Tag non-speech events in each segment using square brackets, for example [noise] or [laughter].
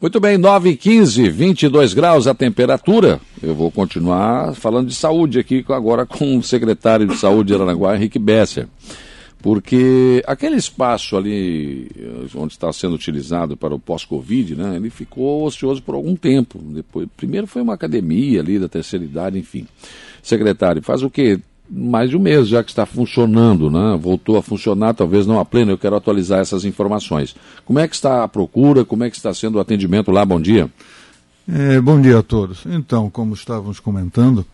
Muito bem, 9 e 15, 22 graus a temperatura. Eu vou continuar falando de saúde aqui agora com o secretário de Saúde de Aranaguá, Henrique Besser. Porque aquele espaço ali eh, onde está sendo utilizado para o pós-Covid, né, ele ficou ocioso por algum tempo. Depois, primeiro foi uma academia ali da terceira idade, enfim. Secretário, faz o quê? Mais de um mês já que está funcionando, né? voltou a funcionar, talvez não a pleno, eu quero atualizar essas informações. Como é que está a procura, como é que está sendo o atendimento lá? Bom dia. É, bom dia a todos. Então, como estávamos comentando,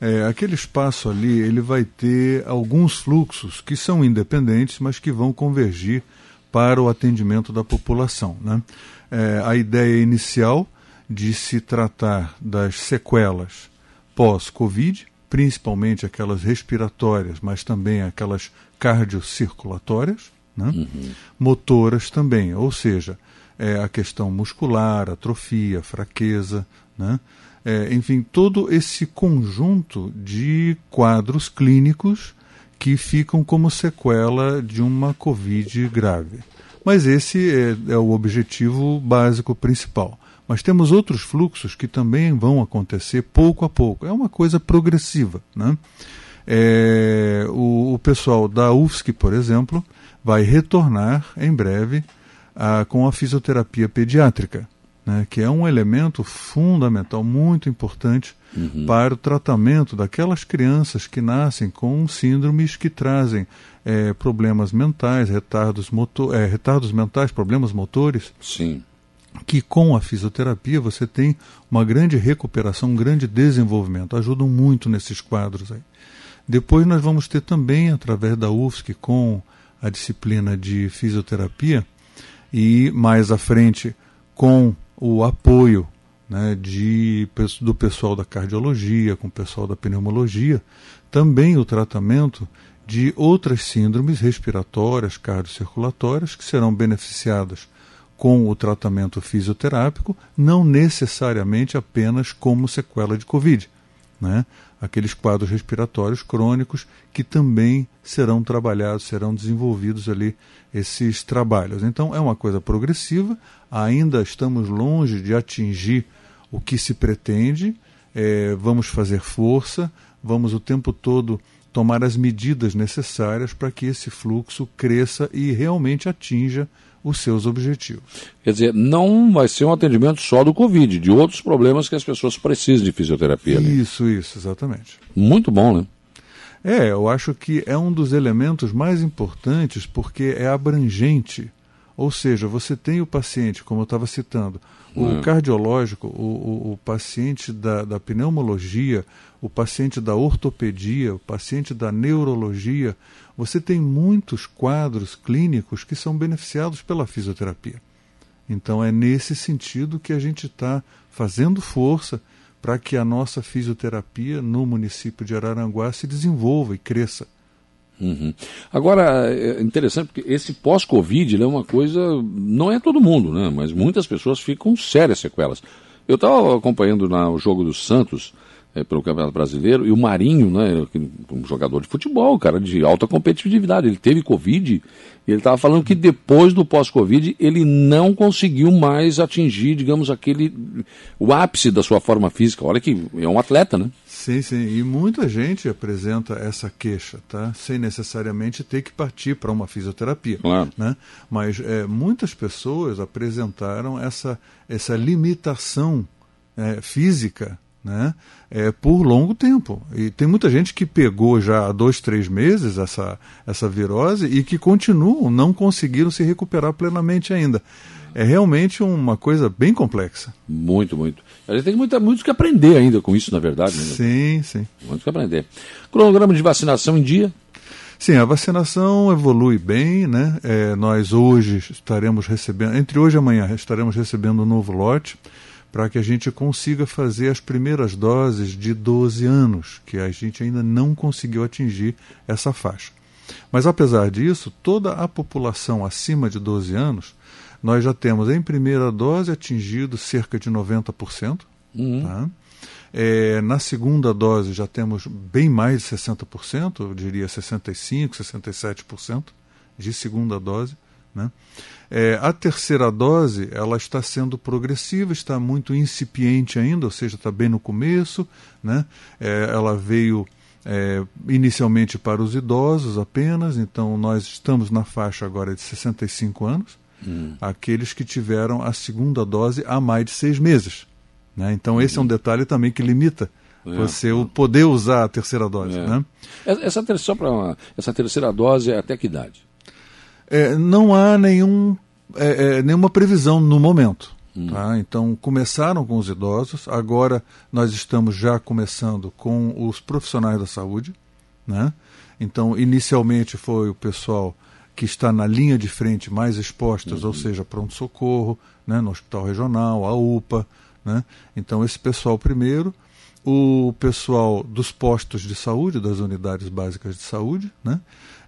é, aquele espaço ali ele vai ter alguns fluxos que são independentes, mas que vão convergir para o atendimento da população. Né? É, a ideia inicial de se tratar das sequelas pós-Covid, principalmente aquelas respiratórias, mas também aquelas cardiocirculatórias, né? Uhum. motoras também, ou seja, é, a questão muscular, atrofia, fraqueza, né? É, enfim, todo esse conjunto de quadros clínicos que ficam como sequela de uma Covid grave. Mas esse é, é o objetivo básico principal. Mas temos outros fluxos que também vão acontecer pouco a pouco. É uma coisa progressiva. Né? É, o, o, pessoal da UFSC, por exemplo, vai retornar em breve a, com a fisioterapia pediátrica, né? que é um elemento fundamental, muito importante uhum. para o tratamento daquelas crianças que nascem com síndromes que trazem é, problemas mentais, retardos, motor, é, retardos mentais, problemas motores. Sim que com a fisioterapia você tem uma grande recuperação, um grande desenvolvimento, ajudam muito nesses quadros aí. Depois nós vamos ter também, através da UFSC, com a disciplina de fisioterapia, e mais à frente com o apoio né, de, do pessoal da cardiologia, com o pessoal da pneumologia, também o tratamento de outras síndromes respiratórias, cardiocirculatórias, que serão beneficiadas com o tratamento fisioterápico, não necessariamente apenas como sequela de Covid. Né? Aqueles quadros respiratórios crônicos que também serão trabalhados, serão desenvolvidos ali esses trabalhos. Então é uma coisa progressiva, ainda estamos longe de atingir o que se pretende, é, vamos fazer força, vamos o tempo todo tomar as medidas necessárias para que esse fluxo cresça e realmente atinja os seus objetivos. Quer dizer, não vai ser um atendimento só do Covid, de outros problemas que as pessoas precisam de fisioterapia. Ali. Isso, isso, exatamente. Muito bom, né? É, eu acho que é um dos elementos mais importantes porque é abrangente. Ou seja, você tem o paciente, como eu estava citando, o é. cardiológico, o, o, o paciente da, da pneumologia, o paciente da ortopedia, o paciente da neurologia, você tem muitos quadros clínicos que são beneficiados pela fisioterapia. Então é nesse sentido que a gente está fazendo força para que a nossa fisioterapia no município de Araranguá se desenvolva e cresça. Uhum. Agora, é interessante porque esse pós-Covid é uma coisa. Não é todo mundo, né? Mas muitas pessoas ficam sérias sequelas. Eu estava acompanhando na, o jogo do Santos é, pelo Campeonato Brasileiro, e o Marinho, né, um jogador de futebol, cara de alta competitividade, ele teve Covid, e ele estava falando que depois do pós-Covid ele não conseguiu mais atingir, digamos, aquele, o ápice da sua forma física. Olha que é um atleta, né? Sim, sim, e muita gente apresenta essa queixa, tá? Sem necessariamente ter que partir para uma fisioterapia, claro. né? Mas é, muitas pessoas apresentaram essa, essa limitação é, física né, é, por longo tempo. E tem muita gente que pegou já há dois, três meses essa, essa virose e que continuam, não conseguiram se recuperar plenamente ainda. É realmente uma coisa bem complexa. Muito, muito. A gente tem muito, muito que aprender ainda com isso, na verdade. Né? Sim, sim. Muito que aprender. Cronograma de vacinação em dia? Sim, a vacinação evolui bem, né? É, nós hoje estaremos recebendo, entre hoje e amanhã, estaremos recebendo um novo lote para que a gente consiga fazer as primeiras doses de 12 anos, que a gente ainda não conseguiu atingir essa faixa. Mas apesar disso, toda a população acima de 12 anos, nós já temos em primeira dose atingido cerca de 90%. Uhum. Tá? É, na segunda dose já temos bem mais de 60%, eu diria 65%, 67% de segunda dose Né? É, a terceira dose ela está sendo progressiva, está muito incipiente ainda, ou seja, está bem no começo. Né? É, ela veio é, inicialmente para os idosos apenas, então nós estamos na faixa agora de 65 anos, hum. aqueles que tiveram a segunda dose há mais de seis meses. Né? Então esse é um detalhe também que limita é. você o poder usar a terceira dose. É. Né? Essa, só uma, essa terceira dose é até que idade? É, não há nenhum, é, é, nenhuma previsão no momento. Hum. Tá? Então, começaram com os idosos, agora nós estamos já começando com os profissionais da saúde. Né? Então, inicialmente foi o pessoal que está na linha de frente mais expostas, uhum. ou seja, pronto-socorro, né, no hospital regional, a UPA. Né? Então, esse pessoal primeiro, o pessoal dos postos de saúde, das unidades básicas de saúde, né?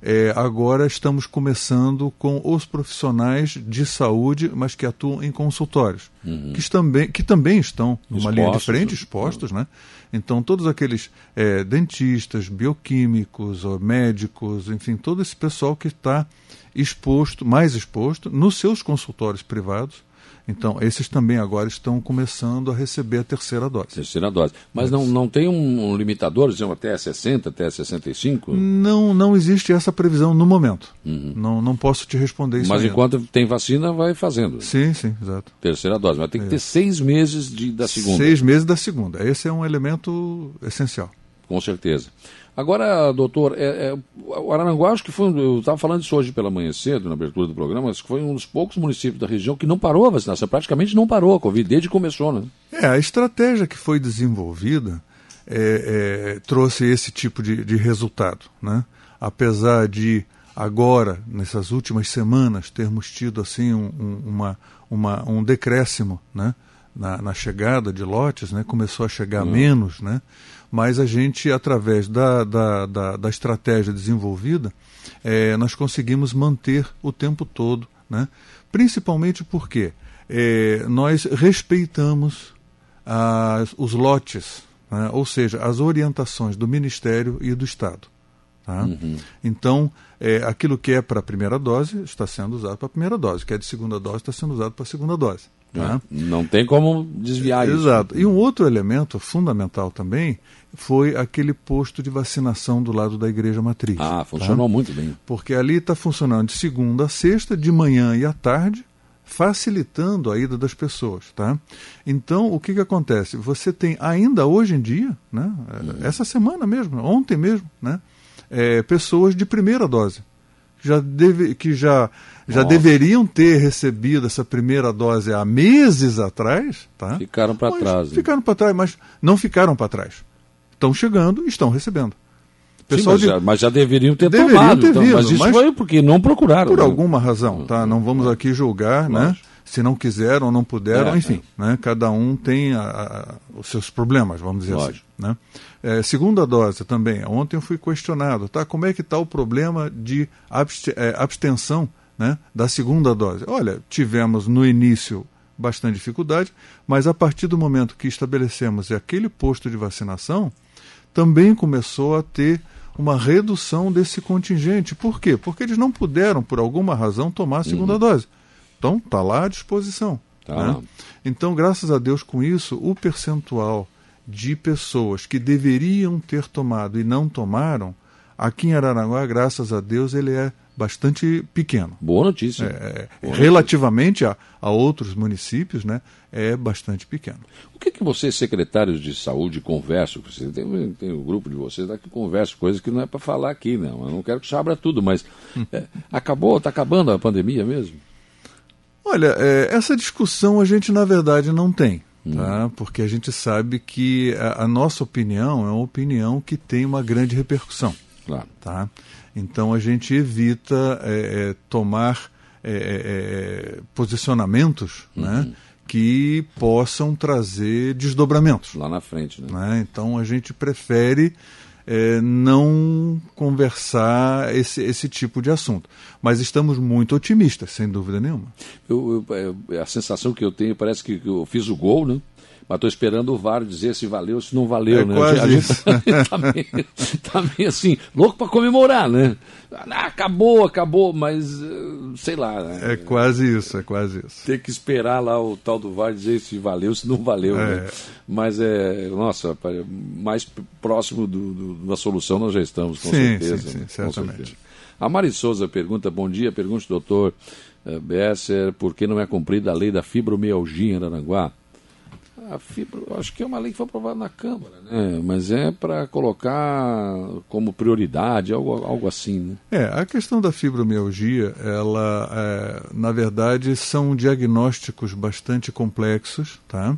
É, agora estamos começando com os profissionais de saúde, mas que atuam em consultórios, uhum. que, também, que também estão numa expostos, linha de frente, né? expostos, né? Então, todos aqueles é, dentistas, bioquímicos, médicos, enfim, todo esse pessoal que está exposto, mais exposto, nos seus consultórios privados, então, esses também agora estão começando a receber a terceira dose. Terceira dose. Mas não, não tem um, limitador, dizendo até 60, até 65? Não, não existe essa previsão no momento. Uhum. Não, não posso te responder isso Mas ainda. enquanto tem vacina, vai fazendo. Sim, sim, exato. Terceira dose. Mas tem que é. ter seis meses de, da segunda. Seis meses da segunda. Esse é um elemento essencial. Com certeza. Agora, doutor, é, é, o Araranguá, acho que foi, eu estava falando isso hoje pela manhã cedo, na abertura do programa, acho que foi um dos poucos municípios da região que não parou a vacinação, praticamente não parou a Covid, desde que começou, né? É, a estratégia que foi desenvolvida é, é, trouxe esse tipo de, de resultado, né? Apesar de agora, nessas últimas semanas, termos tido assim um, um, uma, uma, um decréscimo, né? Na, na, chegada de lotes, né? Começou a chegar uhum. menos, né? mas a gente, através da, da, da, da estratégia desenvolvida, é, nós conseguimos manter o tempo todo, né? principalmente porque é, nós respeitamos as, os lotes, né? ou seja, as orientações do Ministério e do Estado. Tá? Uhum. Então, é, aquilo que é para a primeira dose está sendo usado para a primeira dose, que é de segunda dose está sendo usado para a segunda dose. Tá? Não tem como desviar isso. Exato. E um outro elemento fundamental também foi aquele posto de vacinação do lado da igreja matriz. Ah, tá? funcionou tá? muito bem. Porque ali está funcionando de segunda a sexta, de manhã e à tarde, facilitando a ida das pessoas, tá? Então, o que, que acontece? Você tem ainda hoje em dia, né, uhum. essa semana mesmo, ontem mesmo, né, é, pessoas de primeira dose já deve, que já, já deveriam ter recebido essa primeira dose há meses atrás, tá? Ficaram para trás. Ficaram para trás, mas não ficaram para trás estão chegando e estão recebendo. Sim, mas, de... já, mas, já, deveriam ter deveriam tomado. Ter então, vindo, mas isso mas foi porque não procuraram. Por né? alguma razão, tá? Não vamos aqui julgar, né? Se não quiseram ou não puderam, é, enfim, é. né? Cada um tem a, a, os seus problemas, vamos dizer assim, Lógico. assim. Né? É, segunda dose também. Ontem eu fui questionado, tá? Como é que está o problema de é, abstenção, né? Da segunda dose? Olha, tivemos no início bastante dificuldade, mas a partir do momento que estabelecemos aquele posto de vacinação, também começou a ter uma redução desse contingente. Por quê? Porque eles não puderam, por alguma razão, tomar a segunda uhum. dose. Então, está lá à disposição. Tá. Né? Então, graças a Deus, com isso, o percentual de pessoas que deveriam ter tomado e não tomaram, aqui em Araranguá, graças a Deus, ele é bastante pequeno. Boa notícia. É, Boa relativamente notícia. A, a outros municípios, né, é bastante pequeno. O que, que vocês, secretários de saúde, conversam? Você tem, tem um grupo de vocês lá que conversa coisas que não é para falar aqui, não. Eu não quero que se abra tudo, mas é, acabou, está acabando a pandemia mesmo? Olha, é, essa discussão a gente, na verdade, não tem. Tá? Hum. Porque a gente sabe que a, a nossa opinião é uma opinião que tem uma grande repercussão. Claro. Tá? Então a gente evita é, é, tomar é, é, é posicionamentos né, uhum. né, que possam trazer desdobramentos. Lá na frente. Né? né? Então a gente prefere é, não conversar esse, esse tipo de assunto. Mas estamos muito otimistas, sem dúvida nenhuma. Eu, eu, a sensação que eu tenho, parece que eu fiz o gol, né? Mas estou esperando o VAR dizer se valeu, se não valeu, é né? Quase gente, isso. [laughs] tá, meio, tá meio assim, louco para comemorar, né? Ah, acabou, acabou, mas eh, sei lá. Né? É quase isso, é quase isso. Tem que esperar lá o tal do VAR dizer se valeu, se não valeu. É. Né? Mas é, nossa, mais próximo do, do, da solução nós já estamos, com sim, certeza. Sim, sim, né? certamente. certeza. A Mari Souza pergunta, bom dia, pergunta o doutor uh, Besser, por que não é cumprida a lei da fibromialgia em Aranguá? A fibro, acho que é uma lei que foi aprovada na Câmara, né? mas é para colocar como prioridade, algo, algo assim. Né? É, a questão da fibromialgia, ela, é, na verdade, são diagnósticos bastante complexos, tá?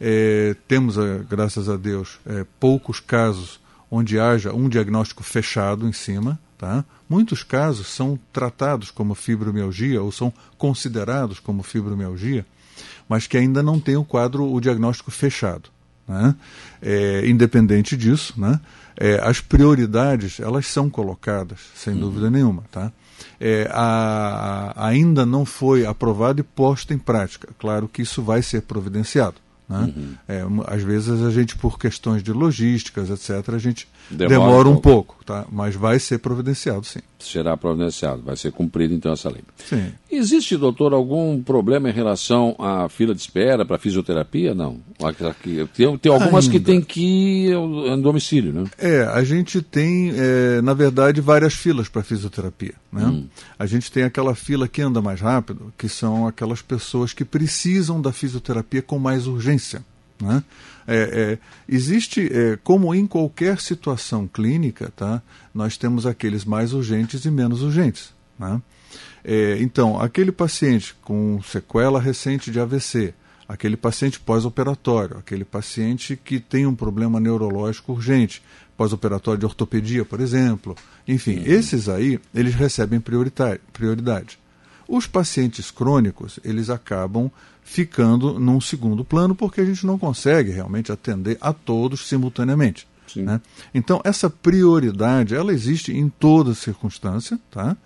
É, temos, graças a Deus, é, poucos casos onde haja um diagnóstico fechado em cima, tá? Muitos casos são tratados como fibromialgia ou são considerados como fibromialgia, mas que ainda não tem o quadro, o diagnóstico fechado. Né? É, independente disso, né? É, as prioridades elas são colocadas, sem dúvida nenhuma. Tá? É, a, a, ainda não foi aprovado e posto em prática. Claro que isso vai ser providenciado. Né? Uhum. É, às vezes a gente, por questões de logísticas, etc., a gente demora, demora um pouco, tá? mas vai ser providenciado, sim. Será providenciado, vai ser cumprida então essa lei. Sim. Existe, doutor, algum problema em relação à fila de espera para fisioterapia? Não. Tem, tem algumas Ainda. que tem que ir no domicílio, né? É, a gente tem, é, na verdade, várias filas para fisioterapia. Né? Hum. A gente tem aquela fila que anda mais rápido, que são aquelas pessoas que precisam da fisioterapia com mais urgência. Né? É, é, existe, é, como em qualquer situação clínica, tá? nós temos aqueles mais urgentes e menos urgentes. Né? É, então, aquele paciente com sequela recente de AVC, aquele paciente pós-operatório, aquele paciente que tem um problema neurológico urgente, pós-operatório de ortopedia, por exemplo, enfim, uhum. esses aí, eles recebem prioridade. Os pacientes crônicos, eles acabam ficando num segundo plano porque a gente não consegue realmente atender a todos simultaneamente. Né? Então, essa prioridade, ela existe em toda circunstância, tá?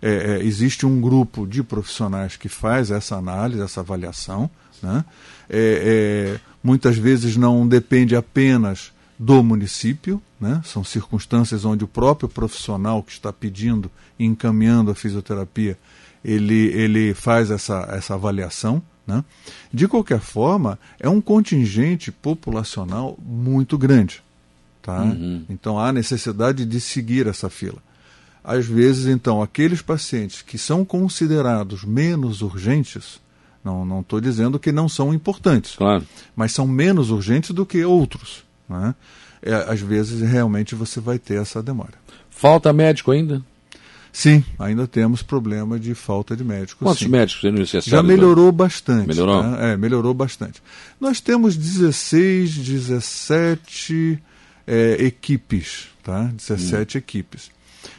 É, é, existe um grupo de profissionais que faz essa análise, essa avaliação, né? É, é muitas vezes não depende apenas do município, né? são circunstâncias onde o próprio profissional que está pedindo e encaminhando a fisioterapia, ele, ele faz essa, essa avaliação. Né? De qualquer forma, é um contingente populacional muito grande. Tá? Uhum. Então há necessidade de seguir essa fila. Às vezes, então, aqueles pacientes que são considerados menos urgentes, não estou dizendo que não são importantes, claro. mas são menos urgentes do que outros. Né? É, às vezes, realmente, você vai ter essa demora. Falta médico ainda? Sim, ainda temos problema de falta de médicos. Quantos sim. médicos tem necessário? Já melhorou bastante. Melhorou? Né? É, melhorou bastante. Nós temos 16, 17 é, equipes, tá? 17 hum. equipes.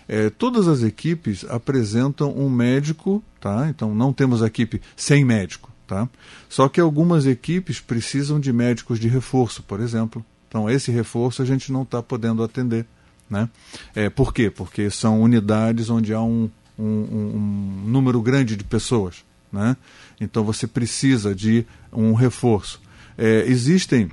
É, todas as equipes apresentam um médico, tá? Então não temos equipe sem médico, tá? Só que algumas equipes precisam de médicos de reforço, por exemplo. Então esse reforço a gente não está podendo atender, né? É, por quê? Porque são unidades onde há um, um, um número grande de pessoas, né? Então você precisa de um reforço. É, existem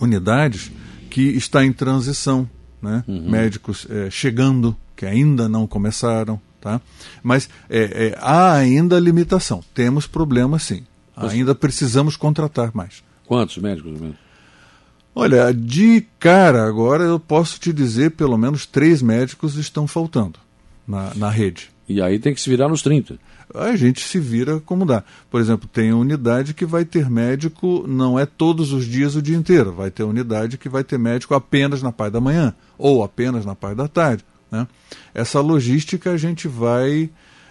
unidades que está em transição, né? Uhum. Médicos é, chegando que ainda não começaram, tá? Mas é, é, há ainda limitação. Temos problemas, sim. Ainda precisamos contratar mais. Quantos médicos mesmo? Olha, de cara agora eu posso te dizer pelo menos três médicos estão faltando na, na rede. E aí tem que se virar nos 30. A gente se vira como dá. Por exemplo, tem unidade que vai ter médico, não é todos os dias o dia inteiro. Vai ter unidade que vai ter médico apenas na parte da manhã ou apenas na parte da tarde. Né? Essa logística a gente vai.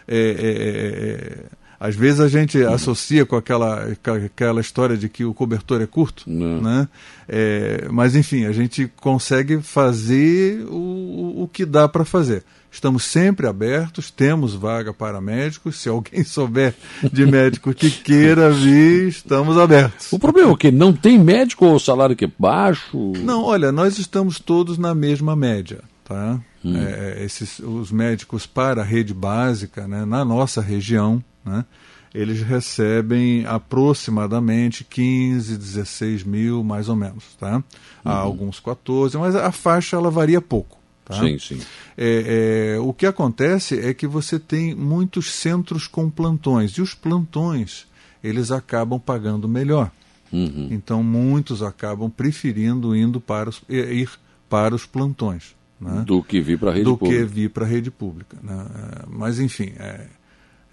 É, é, é, é às vezes a gente associa com aquela, aquela história de que o cobertor é curto, né? É, mas enfim, a gente consegue fazer o, o que dá para fazer. Estamos sempre abertos, temos vaga para médicos. Se alguém [laughs] souber de médico que queira vir, estamos abertos. O problema é que não tem médico ou o salário que é baixo? Não, olha, nós estamos todos na mesma média. Tá? Hum. É, esses, os médicos para a rede básica, né, na nossa região, né, eles recebem aproximadamente 15, 16 mil, mais ou menos, tá? Há uhum. alguns 14, mas a faixa ela varia pouco. Tá? Sim, sim. É, é, o que acontece é que você tem muitos centros com plantões, e os plantões eles acabam pagando melhor. Uhum. Então muitos acabam preferindo indo para os, ir para os plantões. Né? Do que vir para a rede Do pública. Do que vir para a rede pública. Né? Mas, enfim, é,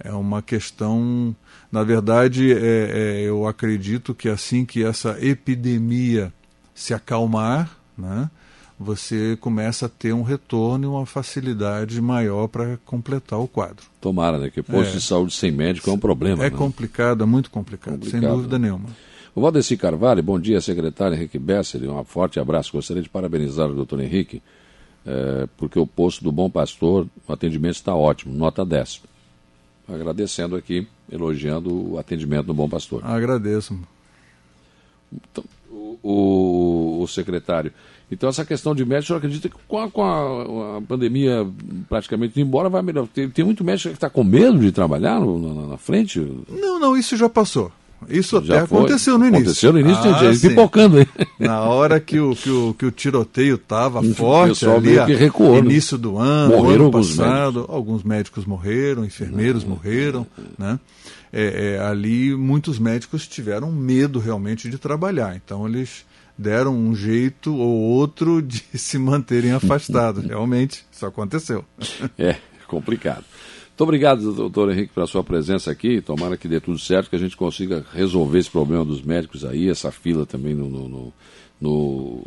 é uma questão. Na verdade, é, é, eu acredito que assim que essa epidemia se acalmar, né, você começa a ter um retorno e uma facilidade maior para completar o quadro. Tomara, né? Que posto é. de saúde sem médico é um problema. É né? complicado, é muito complicado, complicado, sem dúvida nenhuma. O Valdeci Carvalho, bom dia, secretário Henrique Besser, um forte abraço. Gostaria de parabenizar o doutor Henrique, é, porque o posto do Bom Pastor, o atendimento está ótimo, nota 10. Agradecendo aqui, elogiando o atendimento do Bom Pastor. Agradeço. Então, o, o, o, secretário. Então, essa questão de médico, o senhor acredita que com a, com a, a pandemia praticamente indo embora, vai melhor? Tem, tem muito médico que está com medo de trabalhar no, na, na frente? Não, não, isso já passou. Isso até aconteceu no início. Aconteceu no início, ah, gente pipocando aí. Na hora que o, que o, que o tiroteio estava forte, ali, que recuou, né? início do ano, morreram ano passado, alguns médicos. alguns médicos morreram, enfermeiros morreram, né? É, é, ali muitos médicos tiveram medo realmente de trabalhar, então eles deram um jeito ou outro de [laughs] se manterem afastados. realmente, isso aconteceu. É, complicado. Muito obrigado, doutor Henrique, pela sua presença aqui. Tomara que dê tudo certo, que a gente consiga resolver esse problema dos médicos aí, essa fila também no, no, no,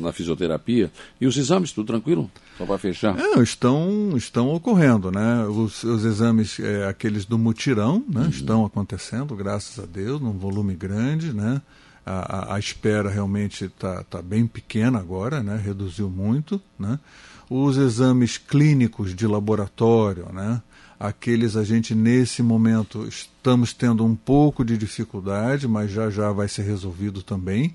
na fisioterapia. E os exames, tudo tranquilo? Só para fechar? É, estão, estão ocorrendo, né? Os, os exames, é, aqueles do mutirão, né? Uhum. Estão acontecendo, graças a Deus, num volume grande, né? A, a, a espera realmente está tá bem pequena agora, né? Reduziu muito, né? Os exames clínicos de laboratório, né? Aqueles a gente nesse momento estamos tendo um pouco de dificuldade, mas já já vai ser resolvido também.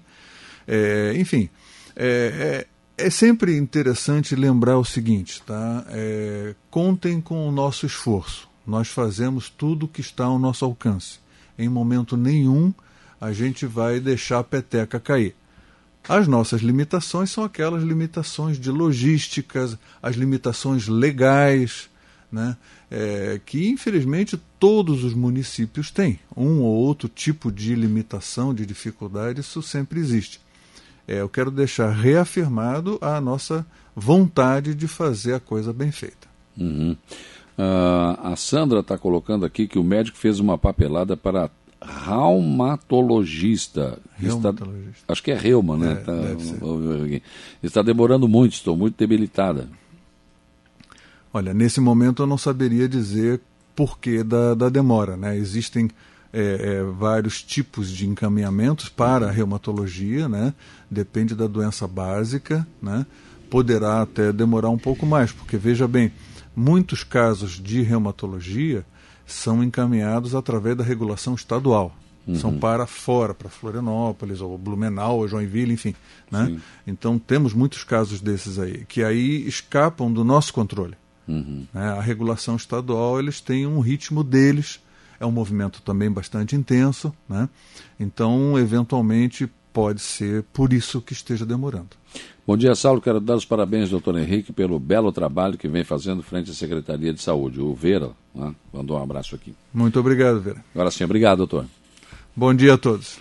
É, enfim, é, é, é, sempre interessante lembrar o seguinte, tá? É, contem com o nosso esforço. Nós fazemos tudo o que está ao nosso alcance. Em momento nenhum a gente vai deixar a peteca cair. As nossas limitações são aquelas limitações de logística, as limitações legais, né? É, que infelizmente todos os municípios têm. Um ou outro tipo de limitação, de dificuldade, isso sempre existe. É, eu quero deixar reafirmado a nossa vontade de fazer a coisa bem feita. Uhum. Uh, a Sandra está colocando aqui que o médico fez uma papelada para reumatologista. Reumatologista. Está, acho que é reuma, né? É, tá, está demorando muito, estou muito debilitada. Olha, nesse momento eu não saberia dizer porquê da, da demora. Né? Existem é, é, vários tipos de encaminhamentos para a reumatologia, né? depende da doença básica, né? poderá até demorar um pouco mais, porque veja bem, muitos casos de reumatologia são encaminhados através da regulação estadual. Uhum. São para fora, para Florianópolis, ou Blumenau, ou Joinville, enfim. Né? Então temos muitos casos desses aí, que aí escapam do nosso controle. Uhum. Né? A regulação estadual, eles têm um ritmo deles, é um movimento também bastante intenso, né? então, eventualmente, pode ser por isso que esteja demorando. Bom dia, Saulo. Quero dar os parabéns, doutor Henrique, pelo belo trabalho que vem fazendo frente à Secretaria de Saúde. O Vera né, mandou um abraço aqui. Muito obrigado, Vera. Agora sim, obrigado, doutor. Bom dia a todos.